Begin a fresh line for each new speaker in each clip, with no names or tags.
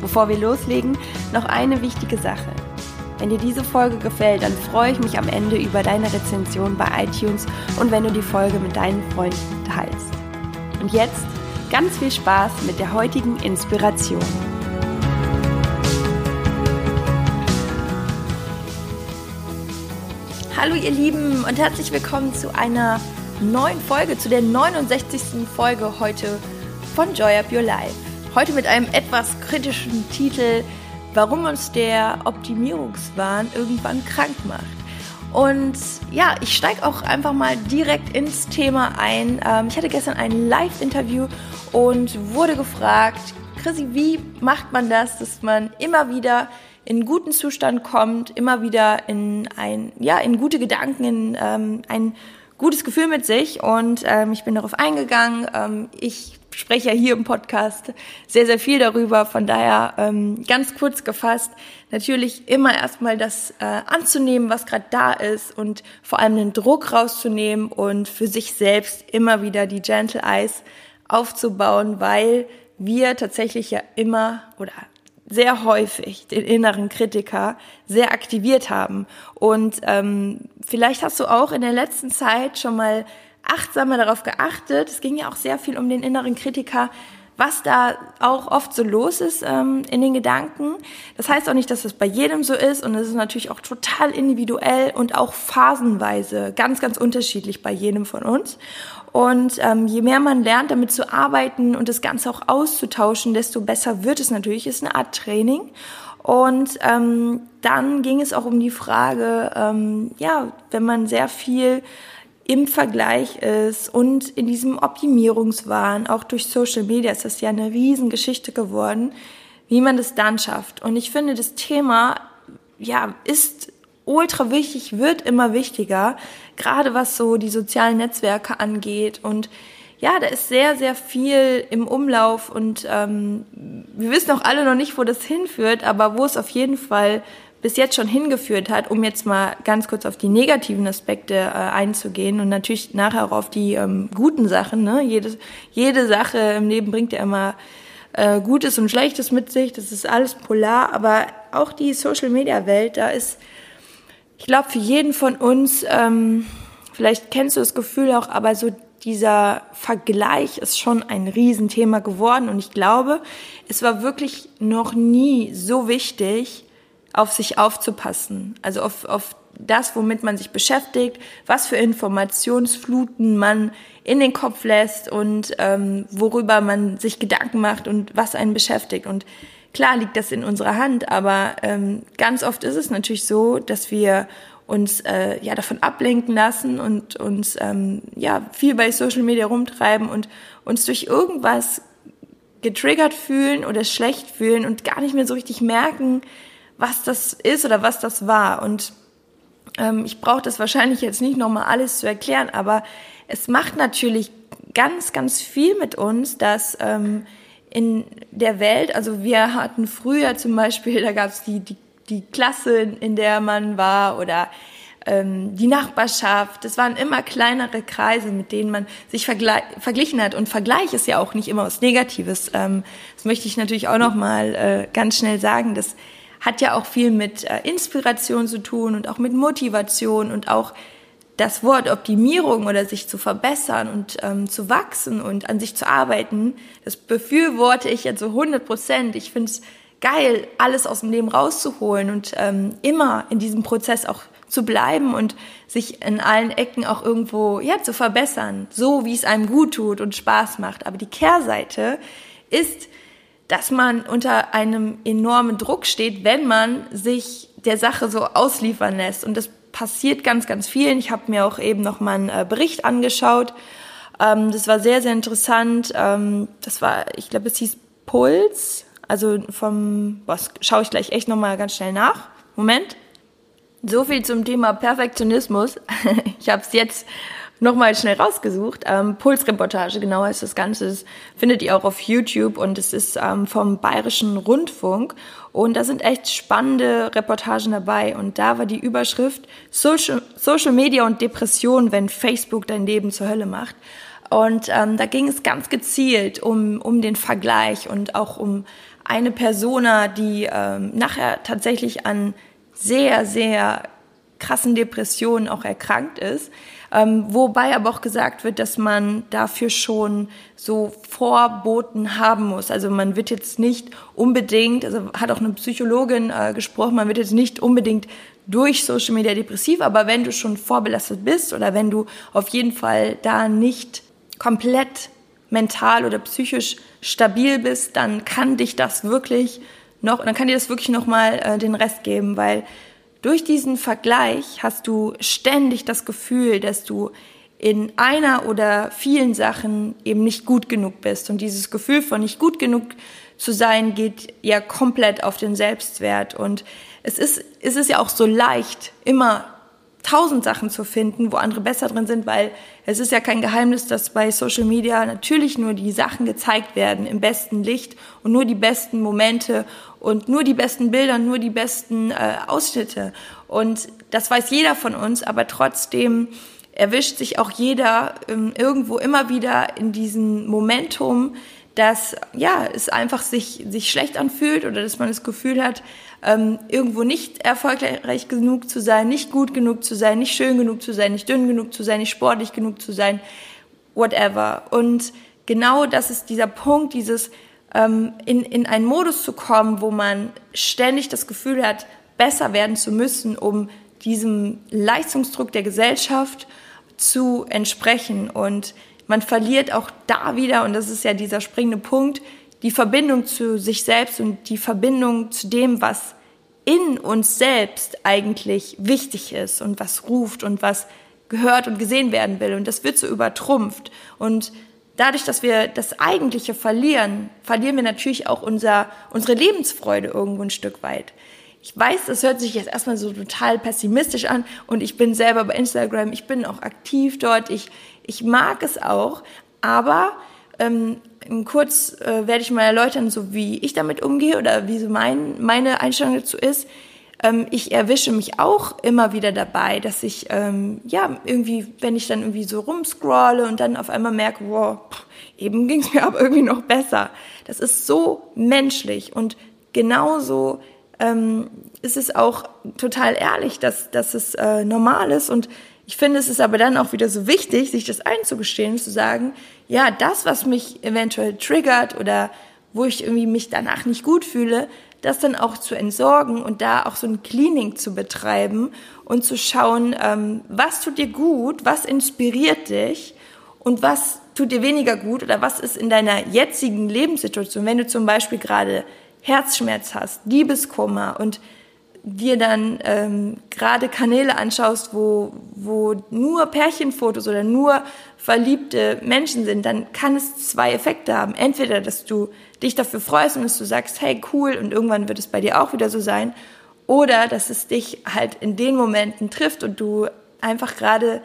Bevor wir loslegen, noch eine wichtige Sache. Wenn dir diese Folge gefällt, dann freue ich mich am Ende über deine Rezension bei iTunes und wenn du die Folge mit deinen Freunden teilst. Und jetzt ganz viel Spaß mit der heutigen Inspiration. Hallo ihr Lieben und herzlich willkommen zu einer neuen Folge, zu der 69. Folge heute von Joy Up Your Life. Heute mit einem etwas kritischen Titel, warum uns der Optimierungswahn irgendwann krank macht. Und ja, ich steige auch einfach mal direkt ins Thema ein. Ähm, ich hatte gestern ein Live-Interview und wurde gefragt, Chrissy, wie macht man das, dass man immer wieder in guten Zustand kommt, immer wieder in ein, ja, in gute Gedanken, in ähm, ein gutes Gefühl mit sich und ähm, ich bin darauf eingegangen. Ähm, ich spreche ja hier im Podcast sehr, sehr viel darüber. Von daher ähm, ganz kurz gefasst, natürlich immer erstmal das äh, anzunehmen, was gerade da ist und vor allem den Druck rauszunehmen und für sich selbst immer wieder die Gentle Eyes aufzubauen, weil wir tatsächlich ja immer oder sehr häufig den inneren Kritiker sehr aktiviert haben. Und ähm, vielleicht hast du auch in der letzten Zeit schon mal achtsamer darauf geachtet. Es ging ja auch sehr viel um den inneren Kritiker, was da auch oft so los ist ähm, in den Gedanken. Das heißt auch nicht, dass das bei jedem so ist und es ist natürlich auch total individuell und auch phasenweise ganz, ganz unterschiedlich bei jedem von uns. Und ähm, je mehr man lernt, damit zu arbeiten und das Ganze auch auszutauschen, desto besser wird es natürlich. Ist eine Art Training. Und ähm, dann ging es auch um die Frage, ähm, ja, wenn man sehr viel im Vergleich ist und in diesem Optimierungswahn, auch durch Social Media ist das ja eine Riesengeschichte geworden, wie man das dann schafft. Und ich finde, das Thema, ja, ist ultra wichtig, wird immer wichtiger, gerade was so die sozialen Netzwerke angeht. Und ja, da ist sehr, sehr viel im Umlauf und ähm, wir wissen auch alle noch nicht, wo das hinführt, aber wo es auf jeden Fall bis jetzt schon hingeführt hat, um jetzt mal ganz kurz auf die negativen Aspekte äh, einzugehen und natürlich nachher auch auf die ähm, guten Sachen. Ne? Jede, jede Sache im Leben bringt ja immer äh, Gutes und Schlechtes mit sich, das ist alles polar, aber auch die Social-Media-Welt, da ist, ich glaube, für jeden von uns, ähm, vielleicht kennst du das Gefühl auch, aber so dieser Vergleich ist schon ein Riesenthema geworden und ich glaube, es war wirklich noch nie so wichtig, auf sich aufzupassen, also auf, auf das, womit man sich beschäftigt, was für Informationsfluten man in den Kopf lässt und ähm, worüber man sich Gedanken macht und was einen beschäftigt. Und klar liegt das in unserer Hand, aber ähm, ganz oft ist es natürlich so, dass wir uns äh, ja davon ablenken lassen und uns ähm, ja viel bei Social Media rumtreiben und uns durch irgendwas getriggert fühlen oder schlecht fühlen und gar nicht mehr so richtig merken, was das ist oder was das war. Und ähm, ich brauche das wahrscheinlich jetzt nicht nochmal alles zu erklären, aber es macht natürlich ganz, ganz viel mit uns, dass ähm, in der Welt, also wir hatten früher zum Beispiel, da gab es die, die, die Klasse, in der man war oder ähm, die Nachbarschaft. Das waren immer kleinere Kreise, mit denen man sich verglichen hat. Und Vergleich ist ja auch nicht immer was Negatives. Ähm, das möchte ich natürlich auch noch mal äh, ganz schnell sagen, dass hat ja auch viel mit äh, Inspiration zu tun und auch mit Motivation und auch das Wort Optimierung oder sich zu verbessern und ähm, zu wachsen und an sich zu arbeiten, das befürworte ich jetzt so 100 Prozent. Ich finde es geil, alles aus dem Leben rauszuholen und ähm, immer in diesem Prozess auch zu bleiben und sich in allen Ecken auch irgendwo ja zu verbessern, so wie es einem gut tut und Spaß macht. Aber die Kehrseite ist, dass man unter einem enormen Druck steht, wenn man sich der Sache so ausliefern lässt. Und das passiert ganz, ganz vielen. Ich habe mir auch eben noch mal einen äh, Bericht angeschaut. Ähm, das war sehr, sehr interessant. Ähm, das war, ich glaube, es hieß Puls. Also vom, was schaue ich gleich echt nochmal ganz schnell nach. Moment. So viel zum Thema Perfektionismus. ich habe es jetzt nochmal schnell rausgesucht. Ähm, Pulsreportage, genau heißt das Ganze. Das findet ihr auch auf YouTube und es ist ähm, vom Bayerischen Rundfunk. Und da sind echt spannende Reportagen dabei. Und da war die Überschrift Social, Social Media und Depression, wenn Facebook dein Leben zur Hölle macht. Und ähm, da ging es ganz gezielt um, um den Vergleich und auch um eine Persona, die ähm, nachher tatsächlich an sehr, sehr krassen Depressionen auch erkrankt ist. Ähm, wobei aber auch gesagt wird, dass man dafür schon so Vorboten haben muss. Also man wird jetzt nicht unbedingt, also hat auch eine Psychologin äh, gesprochen, man wird jetzt nicht unbedingt durch Social Media depressiv, aber wenn du schon vorbelastet bist oder wenn du auf jeden Fall da nicht komplett mental oder psychisch stabil bist, dann kann dich das wirklich noch, dann kann dir das wirklich noch mal äh, den Rest geben, weil durch diesen Vergleich hast du ständig das Gefühl, dass du in einer oder vielen Sachen eben nicht gut genug bist. Und dieses Gefühl von nicht gut genug zu sein geht ja komplett auf den Selbstwert. Und es ist, es ist ja auch so leicht, immer tausend Sachen zu finden, wo andere besser drin sind, weil es ist ja kein Geheimnis, dass bei Social Media natürlich nur die Sachen gezeigt werden im besten Licht und nur die besten Momente und nur die besten Bilder, nur die besten äh, Ausschnitte. Und das weiß jeder von uns, aber trotzdem erwischt sich auch jeder ähm, irgendwo immer wieder in diesem Momentum, dass ja es einfach sich sich schlecht anfühlt oder dass man das Gefühl hat, ähm, irgendwo nicht erfolgreich genug zu sein, nicht gut genug zu sein, nicht schön genug zu sein, nicht dünn genug zu sein, nicht sportlich genug zu sein, whatever. Und genau das ist dieser Punkt, dieses ähm, in, in einen Modus zu kommen, wo man ständig das Gefühl hat, besser werden zu müssen, um diesem Leistungsdruck der Gesellschaft zu entsprechen. Und man verliert auch da wieder, und das ist ja dieser springende Punkt, die Verbindung zu sich selbst und die Verbindung zu dem, was in uns selbst eigentlich wichtig ist und was ruft und was gehört und gesehen werden will. Und das wird so übertrumpft. Und dadurch, dass wir das Eigentliche verlieren, verlieren wir natürlich auch unser, unsere Lebensfreude irgendwo ein Stück weit. Ich weiß, das hört sich jetzt erstmal so total pessimistisch an und ich bin selber bei Instagram, ich bin auch aktiv dort, ich, ich mag es auch, aber ähm, kurz äh, werde ich mal erläutern, so wie ich damit umgehe oder wie so mein, meine Einstellung dazu ist. Ähm, ich erwische mich auch immer wieder dabei, dass ich, ähm, ja, irgendwie, wenn ich dann irgendwie so rumscrolle und dann auf einmal merke, wow, pff, eben ging es mir aber irgendwie noch besser. Das ist so menschlich und genauso ähm, ist es auch total ehrlich, dass, dass es äh, normal ist und ich finde, es ist aber dann auch wieder so wichtig, sich das einzugestehen und zu sagen, ja, das, was mich eventuell triggert oder wo ich irgendwie mich danach nicht gut fühle, das dann auch zu entsorgen und da auch so ein Cleaning zu betreiben und zu schauen, ähm, was tut dir gut, was inspiriert dich und was tut dir weniger gut oder was ist in deiner jetzigen Lebenssituation, wenn du zum Beispiel gerade Herzschmerz hast, Liebeskummer und dir dann ähm, gerade Kanäle anschaust, wo, wo nur Pärchenfotos oder nur verliebte Menschen sind, dann kann es zwei Effekte haben. Entweder, dass du dich dafür freust und dass du sagst, hey, cool, und irgendwann wird es bei dir auch wieder so sein. Oder, dass es dich halt in den Momenten trifft und du einfach gerade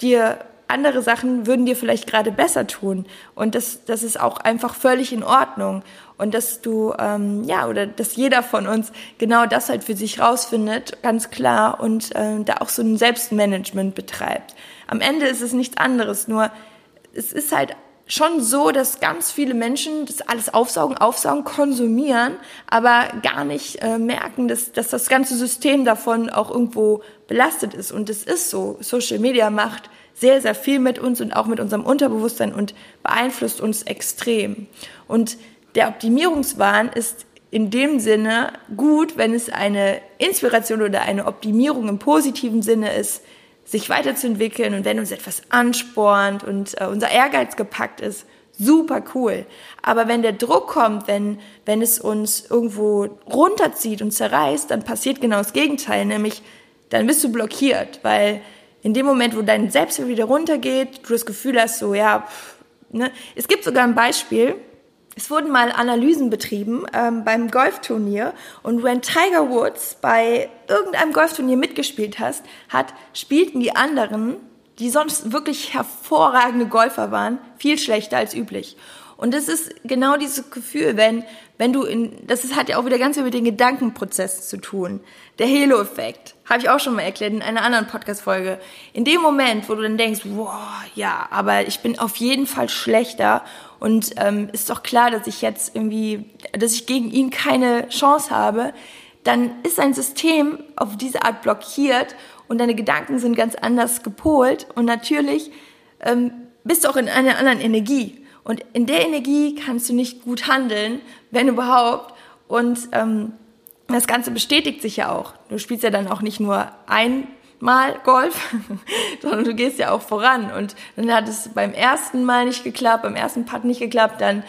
dir andere Sachen würden dir vielleicht gerade besser tun. Und das, das ist auch einfach völlig in Ordnung. Und dass du, ähm, ja, oder dass jeder von uns genau das halt für sich rausfindet, ganz klar, und äh, da auch so ein Selbstmanagement betreibt. Am Ende ist es nichts anderes, nur es ist halt schon so, dass ganz viele Menschen das alles aufsaugen, aufsaugen, konsumieren, aber gar nicht äh, merken, dass, dass das ganze System davon auch irgendwo belastet ist. Und es ist so. Social Media macht sehr, sehr viel mit uns und auch mit unserem Unterbewusstsein und beeinflusst uns extrem. Und der Optimierungswahn ist in dem Sinne gut, wenn es eine Inspiration oder eine Optimierung im positiven Sinne ist, sich weiterzuentwickeln und wenn uns etwas anspornt und äh, unser Ehrgeiz gepackt ist, super cool. Aber wenn der Druck kommt, wenn, wenn es uns irgendwo runterzieht und zerreißt, dann passiert genau das Gegenteil, nämlich dann bist du blockiert, weil in dem Moment, wo dein Selbstwert wieder runtergeht, du das Gefühl hast, so, ja, pff, ne? Es gibt sogar ein Beispiel, es wurden mal Analysen betrieben ähm, beim Golfturnier und wenn Tiger Woods bei irgendeinem Golfturnier mitgespielt hast, hat, spielten die anderen, die sonst wirklich hervorragende Golfer waren, viel schlechter als üblich. Und das ist genau dieses Gefühl, wenn, wenn du in, das ist, hat ja auch wieder ganz viel mit den Gedankenprozessen zu tun. Der Halo-Effekt, habe ich auch schon mal erklärt in einer anderen Podcast-Folge. In dem Moment, wo du dann denkst, wow, ja, aber ich bin auf jeden Fall schlechter und ähm, ist doch klar, dass ich jetzt irgendwie, dass ich gegen ihn keine Chance habe, dann ist dein System auf diese Art blockiert und deine Gedanken sind ganz anders gepolt und natürlich ähm, bist du auch in einer anderen Energie. Und in der Energie kannst du nicht gut handeln, wenn überhaupt. Und ähm, das Ganze bestätigt sich ja auch. Du spielst ja dann auch nicht nur einmal Golf, sondern du gehst ja auch voran. Und dann hat es beim ersten Mal nicht geklappt, beim ersten Putt nicht geklappt, dann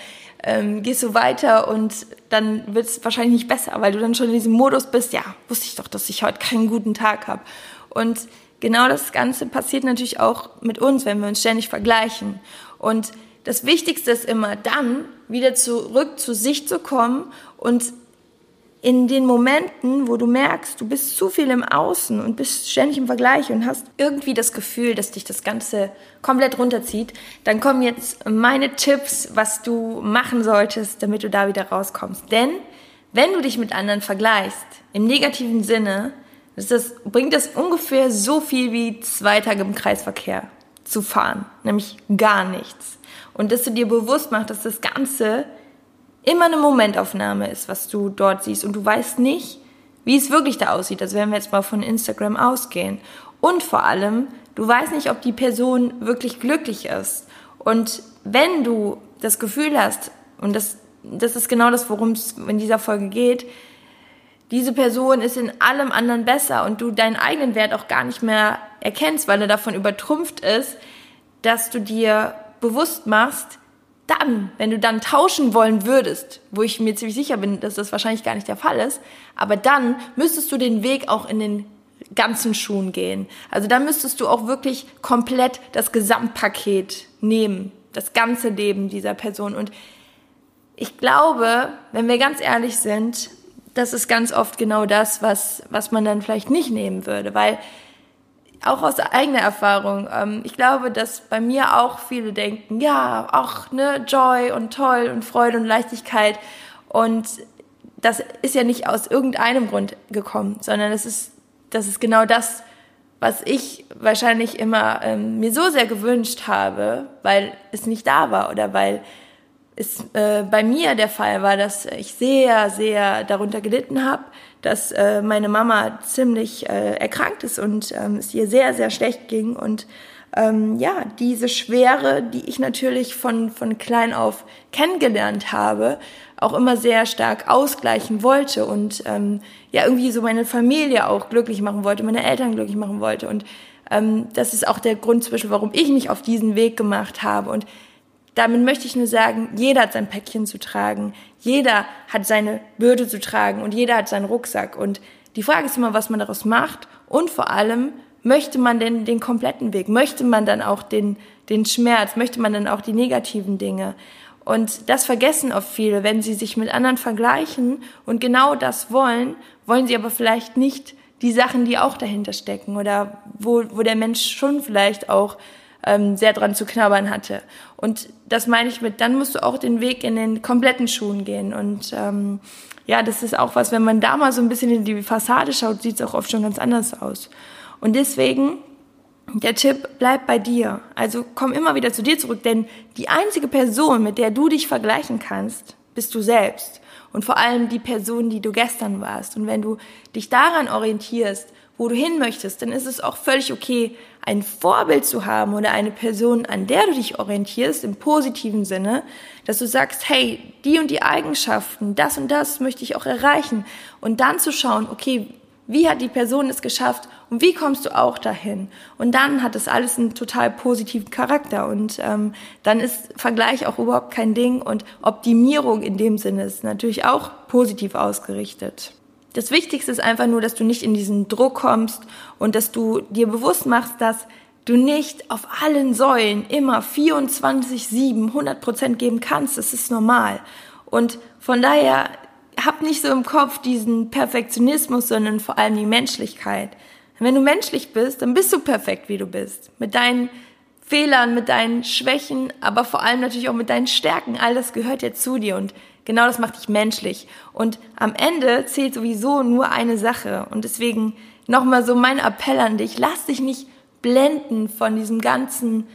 ähm, gehst du weiter und dann wird es wahrscheinlich nicht besser, weil du dann schon in diesem Modus bist, ja, wusste ich doch, dass ich heute keinen guten Tag habe. Und genau das Ganze passiert natürlich auch mit uns, wenn wir uns ständig vergleichen. Und das Wichtigste ist immer dann, wieder zurück zu sich zu kommen und in den Momenten, wo du merkst, du bist zu viel im Außen und bist ständig im Vergleich und hast irgendwie das Gefühl, dass dich das Ganze komplett runterzieht, dann kommen jetzt meine Tipps, was du machen solltest, damit du da wieder rauskommst. Denn wenn du dich mit anderen vergleichst, im negativen Sinne, das, bringt das ungefähr so viel wie zwei Tage im Kreisverkehr zu fahren, nämlich gar nichts. Und dass du dir bewusst machst, dass das Ganze immer eine Momentaufnahme ist, was du dort siehst. Und du weißt nicht, wie es wirklich da aussieht. Also wenn wir jetzt mal von Instagram ausgehen. Und vor allem, du weißt nicht, ob die Person wirklich glücklich ist. Und wenn du das Gefühl hast, und das, das ist genau das, worum es in dieser Folge geht, diese Person ist in allem anderen besser und du deinen eigenen Wert auch gar nicht mehr erkennst, weil er davon übertrumpft ist, dass du dir bewusst machst, dann, wenn du dann tauschen wollen würdest, wo ich mir ziemlich sicher bin, dass das wahrscheinlich gar nicht der Fall ist, aber dann müsstest du den Weg auch in den ganzen Schuhen gehen. Also dann müsstest du auch wirklich komplett das Gesamtpaket nehmen, das ganze Leben dieser Person. Und ich glaube, wenn wir ganz ehrlich sind, das ist ganz oft genau das, was, was man dann vielleicht nicht nehmen würde, weil auch aus eigener Erfahrung. Ähm, ich glaube, dass bei mir auch viele denken, ja, auch ne, Joy und toll und Freude und Leichtigkeit. Und das ist ja nicht aus irgendeinem Grund gekommen, sondern es ist, das ist genau das, was ich wahrscheinlich immer ähm, mir so sehr gewünscht habe, weil es nicht da war oder weil es äh, bei mir der Fall war, dass ich sehr, sehr darunter gelitten habe, dass äh, meine Mama ziemlich äh, erkrankt ist und ähm, es ihr sehr, sehr schlecht ging. Und ähm, ja, diese Schwere, die ich natürlich von, von klein auf kennengelernt habe, auch immer sehr stark ausgleichen wollte und ähm, ja, irgendwie so meine Familie auch glücklich machen wollte, meine Eltern glücklich machen wollte. Und ähm, das ist auch der Grund zwischen, warum ich mich auf diesen Weg gemacht habe. Und damit möchte ich nur sagen, jeder hat sein Päckchen zu tragen, jeder hat seine Bürde zu tragen und jeder hat seinen Rucksack. Und die Frage ist immer, was man daraus macht und vor allem, möchte man denn den kompletten Weg? Möchte man dann auch den, den Schmerz? Möchte man dann auch die negativen Dinge? Und das vergessen oft viele, wenn sie sich mit anderen vergleichen und genau das wollen, wollen sie aber vielleicht nicht die Sachen, die auch dahinter stecken oder wo, wo der Mensch schon vielleicht auch ähm, sehr dran zu knabbern hatte. Und das meine ich mit, dann musst du auch den Weg in den kompletten Schuhen gehen. Und ähm, ja, das ist auch was, wenn man da mal so ein bisschen in die Fassade schaut, sieht es auch oft schon ganz anders aus. Und deswegen, der Tipp, bleib bei dir. Also komm immer wieder zu dir zurück, denn die einzige Person, mit der du dich vergleichen kannst, bist du selbst. Und vor allem die Person, die du gestern warst. Und wenn du dich daran orientierst, wo du hin möchtest, dann ist es auch völlig okay, ein Vorbild zu haben oder eine Person, an der du dich orientierst, im positiven Sinne, dass du sagst, hey, die und die Eigenschaften, das und das möchte ich auch erreichen. Und dann zu schauen, okay, wie hat die Person es geschafft und wie kommst du auch dahin? Und dann hat das alles einen total positiven Charakter und ähm, dann ist Vergleich auch überhaupt kein Ding und Optimierung in dem Sinne ist natürlich auch positiv ausgerichtet. Das Wichtigste ist einfach nur, dass du nicht in diesen Druck kommst und dass du dir bewusst machst, dass du nicht auf allen Säulen immer 24, 7, 100 Prozent geben kannst. Das ist normal. Und von daher hab nicht so im Kopf diesen Perfektionismus, sondern vor allem die Menschlichkeit. Wenn du menschlich bist, dann bist du perfekt, wie du bist. Mit deinen Fehlern, mit deinen Schwächen, aber vor allem natürlich auch mit deinen Stärken. All das gehört ja zu dir und genau das macht dich menschlich. Und am Ende zählt sowieso nur eine Sache. Und deswegen nochmal so mein Appell an dich. Lass dich nicht blenden von diesem ganzen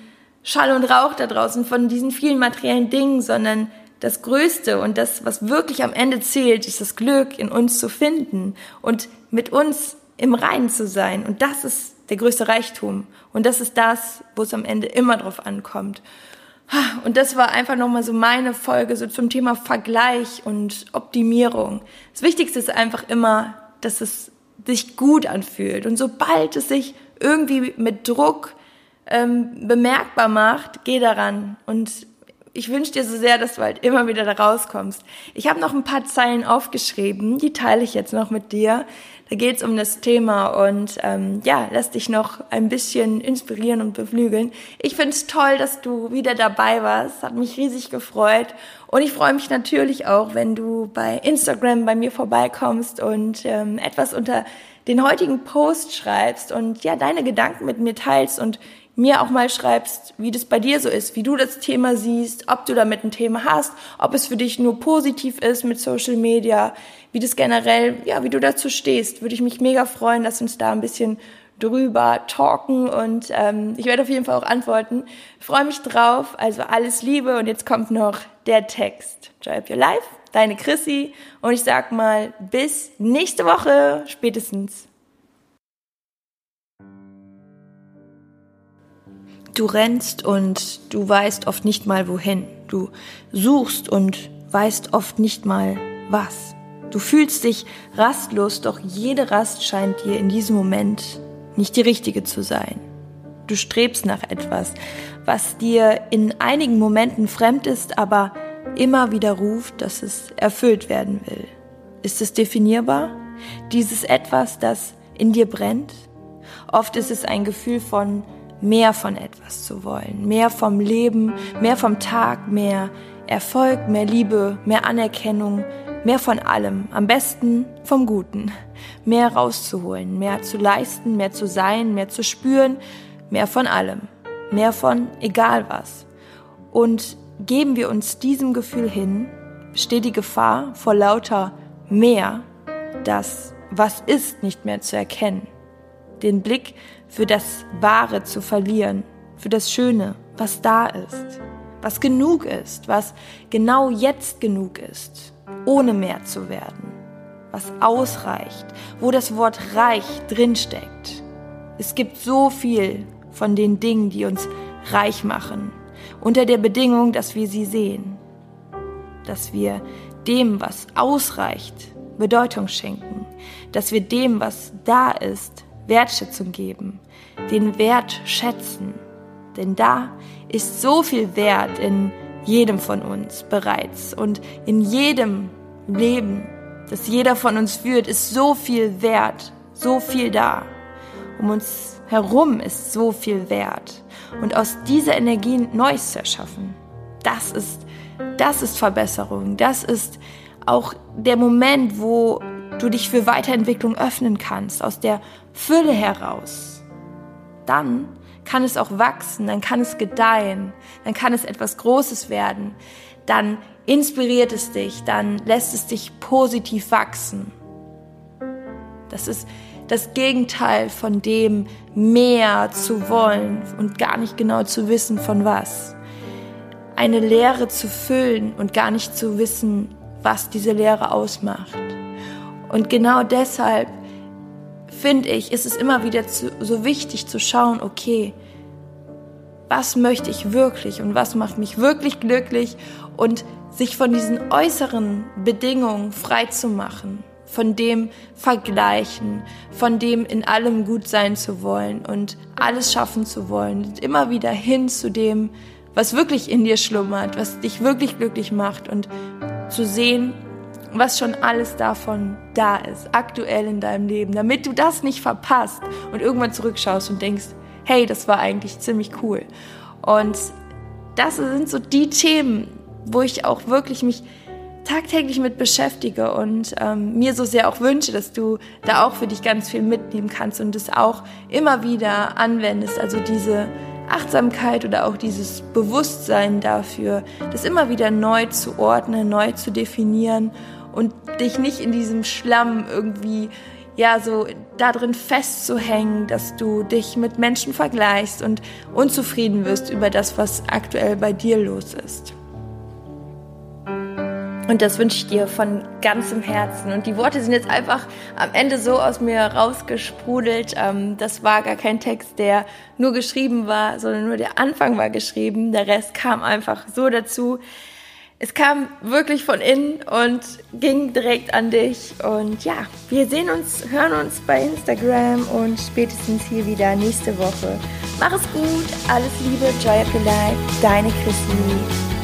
Schall und Rauch da draußen, von diesen vielen materiellen Dingen, sondern das Größte und das, was wirklich am Ende zählt, ist das Glück in uns zu finden und mit uns im Reinen zu sein. Und das ist der größte Reichtum. Und das ist das, wo es am Ende immer drauf ankommt. Und das war einfach nochmal so meine Folge so zum Thema Vergleich und Optimierung. Das Wichtigste ist einfach immer, dass es sich gut anfühlt. Und sobald es sich irgendwie mit Druck ähm, bemerkbar macht, geh daran und ich wünsche dir so sehr, dass du halt immer wieder da rauskommst. Ich habe noch ein paar Zeilen aufgeschrieben, die teile ich jetzt noch mit dir. Da geht es um das Thema und ähm, ja, lass dich noch ein bisschen inspirieren und beflügeln. Ich finde es toll, dass du wieder dabei warst. Hat mich riesig gefreut. Und ich freue mich natürlich auch, wenn du bei Instagram bei mir vorbeikommst und ähm, etwas unter den heutigen Post schreibst und ja, deine Gedanken mit mir teilst und mir auch mal schreibst, wie das bei dir so ist, wie du das Thema siehst, ob du damit ein Thema hast, ob es für dich nur positiv ist mit Social Media, wie das generell, ja, wie du dazu stehst. Würde ich mich mega freuen, dass uns da ein bisschen drüber talken und ähm, ich werde auf jeden Fall auch antworten. Freue mich drauf, also alles Liebe und jetzt kommt noch der Text. Up Your Life, deine Chrissy und ich sag mal bis nächste Woche spätestens. Du rennst und du weißt oft nicht mal wohin. Du suchst und weißt oft nicht mal was. Du fühlst dich rastlos, doch jede Rast scheint dir in diesem Moment nicht die richtige zu sein. Du strebst nach etwas, was dir in einigen Momenten fremd ist, aber immer wieder ruft, dass es erfüllt werden will. Ist es definierbar? Dieses etwas, das in dir brennt? Oft ist es ein Gefühl von mehr von etwas zu wollen, mehr vom Leben, mehr vom Tag, mehr Erfolg, mehr Liebe, mehr Anerkennung, mehr von allem, am besten vom Guten, mehr rauszuholen, mehr zu leisten, mehr zu sein, mehr zu spüren, mehr von allem, mehr von egal was. Und geben wir uns diesem Gefühl hin, besteht die Gefahr vor lauter mehr, das was ist nicht mehr zu erkennen, den Blick für das Wahre zu verlieren, für das Schöne, was da ist, was genug ist, was genau jetzt genug ist, ohne mehr zu werden, was ausreicht, wo das Wort reich drinsteckt. Es gibt so viel von den Dingen, die uns reich machen, unter der Bedingung, dass wir sie sehen, dass wir dem, was ausreicht, Bedeutung schenken, dass wir dem, was da ist, Wertschätzung geben, den Wert schätzen. Denn da ist so viel Wert in jedem von uns bereits und in jedem Leben, das jeder von uns führt, ist so viel Wert, so viel da. Um uns herum ist so viel Wert. Und aus dieser Energie Neues zu erschaffen, das ist, das ist Verbesserung. Das ist auch der Moment, wo du dich für Weiterentwicklung öffnen kannst, aus der Fülle heraus. Dann kann es auch wachsen, dann kann es gedeihen, dann kann es etwas Großes werden, dann inspiriert es dich, dann lässt es dich positiv wachsen. Das ist das Gegenteil von dem, mehr zu wollen und gar nicht genau zu wissen, von was. Eine Lehre zu füllen und gar nicht zu wissen, was diese Lehre ausmacht. Und genau deshalb finde ich, ist es immer wieder zu, so wichtig zu schauen, okay, was möchte ich wirklich und was macht mich wirklich glücklich und sich von diesen äußeren Bedingungen frei zu machen, von dem Vergleichen, von dem in allem gut sein zu wollen und alles schaffen zu wollen, und immer wieder hin zu dem, was wirklich in dir schlummert, was dich wirklich glücklich macht und zu sehen, was schon alles davon da ist, aktuell in deinem Leben, damit du das nicht verpasst und irgendwann zurückschaust und denkst, hey, das war eigentlich ziemlich cool. Und das sind so die Themen, wo ich auch wirklich mich tagtäglich mit beschäftige und ähm, mir so sehr auch wünsche, dass du da auch für dich ganz viel mitnehmen kannst und es auch immer wieder anwendest. Also diese Achtsamkeit oder auch dieses Bewusstsein dafür, das immer wieder neu zu ordnen, neu zu definieren und dich nicht in diesem Schlamm irgendwie ja so darin festzuhängen, dass du dich mit Menschen vergleichst und unzufrieden wirst über das, was aktuell bei dir los ist. Und das wünsche ich dir von ganzem Herzen. Und die Worte sind jetzt einfach am Ende so aus mir rausgesprudelt. Ähm, das war gar kein Text, der nur geschrieben war, sondern nur der Anfang war geschrieben. Der Rest kam einfach so dazu. Es kam wirklich von innen und ging direkt an dich. Und ja, wir sehen uns, hören uns bei Instagram und spätestens hier wieder nächste Woche. Mach es gut, alles Liebe, Joy of Your Life, deine Chrissy.